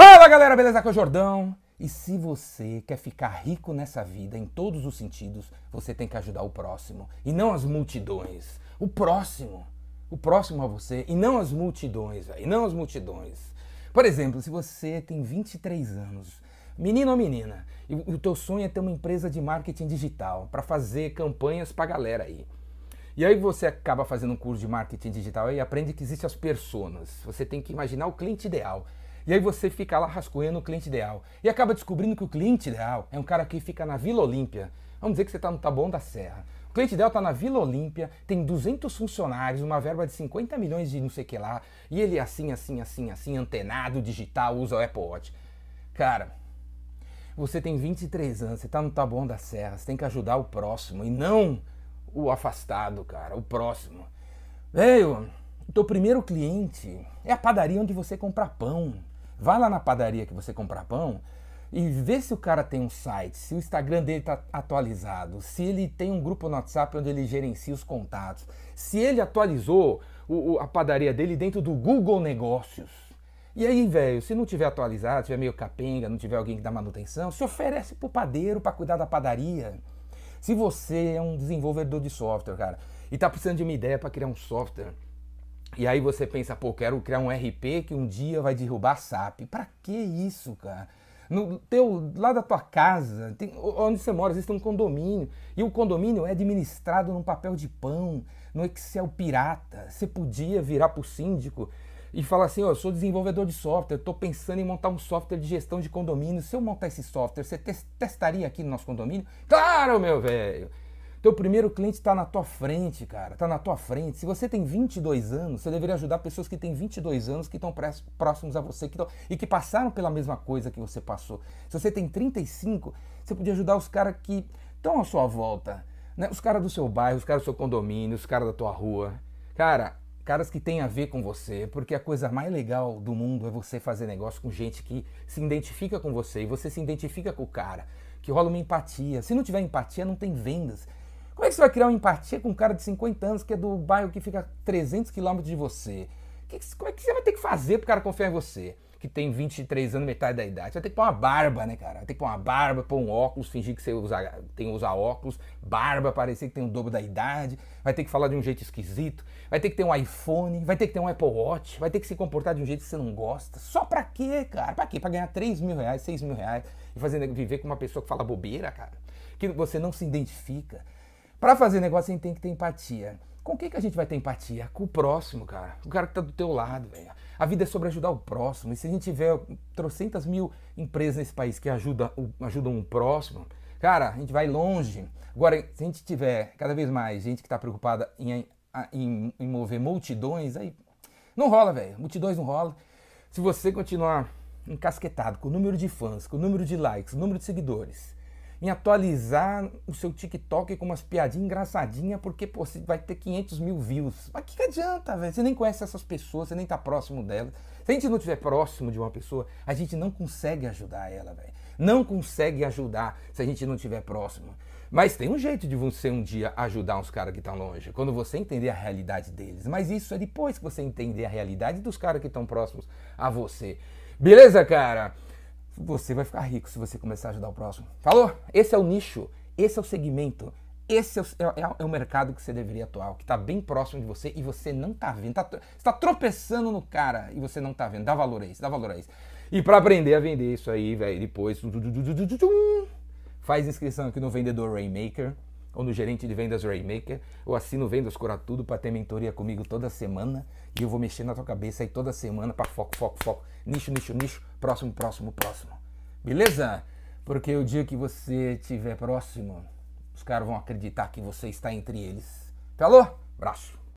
Fala galera, beleza? Aqui é o Jordão. E se você quer ficar rico nessa vida, em todos os sentidos, você tem que ajudar o próximo. E não as multidões. O próximo. O próximo a você. E não as multidões, velho. E não as multidões. Por exemplo, se você tem 23 anos, menino ou menina, e o teu sonho é ter uma empresa de marketing digital para fazer campanhas pra galera aí. E aí você acaba fazendo um curso de marketing digital e aprende que existem as personas. Você tem que imaginar o cliente ideal. E aí você fica lá rascunhando o cliente ideal. E acaba descobrindo que o cliente ideal é um cara que fica na Vila Olímpia. Vamos dizer que você está no Taboão da Serra. O cliente ideal está na Vila Olímpia, tem 200 funcionários, uma verba de 50 milhões de não sei o que lá, e ele é assim, assim, assim, assim, antenado, digital, usa o Apple Watch. Cara, você tem 23 anos, você está no Taboão da Serra, você tem que ajudar o próximo e não o afastado, cara, o próximo. Veio, teu primeiro cliente é a padaria onde você compra pão. Vai lá na padaria que você compra pão e vê se o cara tem um site, se o Instagram dele está atualizado, se ele tem um grupo no WhatsApp onde ele gerencia os contatos, se ele atualizou o, o, a padaria dele dentro do Google Negócios. E aí, velho, se não tiver atualizado, tiver meio capenga, não tiver alguém que dá manutenção, se oferece pro padeiro para cuidar da padaria. Se você é um desenvolvedor de software, cara, e está precisando de uma ideia para criar um software, e aí você pensa, pô, quero criar um RP que um dia vai derrubar a SAP. Para que isso, cara? No teu, lá da tua casa, tem, onde você mora, existe um condomínio. E o condomínio é administrado num papel de pão, no Excel pirata. Você podia virar pro síndico e falar assim, ó, eu sou desenvolvedor de software, estou pensando em montar um software de gestão de condomínio. Se eu montar esse software, você testaria aqui no nosso condomínio? Claro, meu velho! Teu primeiro cliente está na tua frente, cara. Está na tua frente. Se você tem 22 anos, você deveria ajudar pessoas que têm 22 anos, que estão próximos a você que tão, e que passaram pela mesma coisa que você passou. Se você tem 35, você podia ajudar os caras que estão à sua volta. Né? Os caras do seu bairro, os caras do seu condomínio, os caras da tua rua. Cara, caras que têm a ver com você, porque a coisa mais legal do mundo é você fazer negócio com gente que se identifica com você e você se identifica com o cara, que rola uma empatia. Se não tiver empatia, não tem vendas. Como é que você vai criar uma empatia com um cara de 50 anos que é do bairro que fica a 300 quilômetros de você? Que, como é que você vai ter que fazer pro cara confiar em você? Que tem 23 anos, metade da idade. Você vai ter que pôr uma barba, né, cara? Vai ter que pôr uma barba, pôr um óculos, fingir que você usa, tem usar óculos, barba, parecer que tem o dobro da idade. Vai ter que falar de um jeito esquisito. Vai ter que ter um iPhone, vai ter que ter um Apple Watch, vai ter que se comportar de um jeito que você não gosta. Só pra quê, cara? Pra quê? Pra ganhar 3 mil reais, 6 mil reais e fazer, viver com uma pessoa que fala bobeira, cara? Que você não se identifica. Para fazer negócio, a gente tem que ter empatia. Com quem que a gente vai ter empatia? Com o próximo, cara. O cara que tá do teu lado, velho. A vida é sobre ajudar o próximo. E se a gente tiver trocentas mil empresas nesse país que ajudam, um próximo, cara, a gente vai longe. Agora, se a gente tiver cada vez mais gente que está preocupada em, em, em mover multidões, aí não rola, velho. Multidões não rola. Se você continuar encasquetado com o número de fãs, com o número de likes, o número de seguidores, em atualizar o seu TikTok com umas piadinhas engraçadinhas, porque pô, você vai ter 500 mil views. Mas que, que adianta, velho? Você nem conhece essas pessoas, você nem tá próximo delas. Se a gente não estiver próximo de uma pessoa, a gente não consegue ajudar ela, velho. Não consegue ajudar se a gente não estiver próximo. Mas tem um jeito de você um dia ajudar uns caras que estão longe, quando você entender a realidade deles. Mas isso é depois que você entender a realidade dos caras que estão próximos a você. Beleza, cara? Você vai ficar rico se você começar a ajudar o próximo. Falou? Esse é o nicho, esse é o segmento, esse é o, é, é, é o mercado que você deveria atuar, que está bem próximo de você e você não está vendo. Tá, você está tropeçando no cara e você não está vendo. Dá valor a isso, dá valor a isso. E para aprender a vender isso aí, velho, depois faz inscrição aqui no Vendedor Rainmaker ou no gerente de vendas Raymaker, ou assino Vendas Cura Tudo para ter mentoria comigo toda semana e eu vou mexer na tua cabeça aí toda semana para foco, foco, foco, nicho, nicho, nicho, próximo, próximo, próximo. Beleza? Porque o dia que você estiver próximo, os caras vão acreditar que você está entre eles. Falou? Abraço.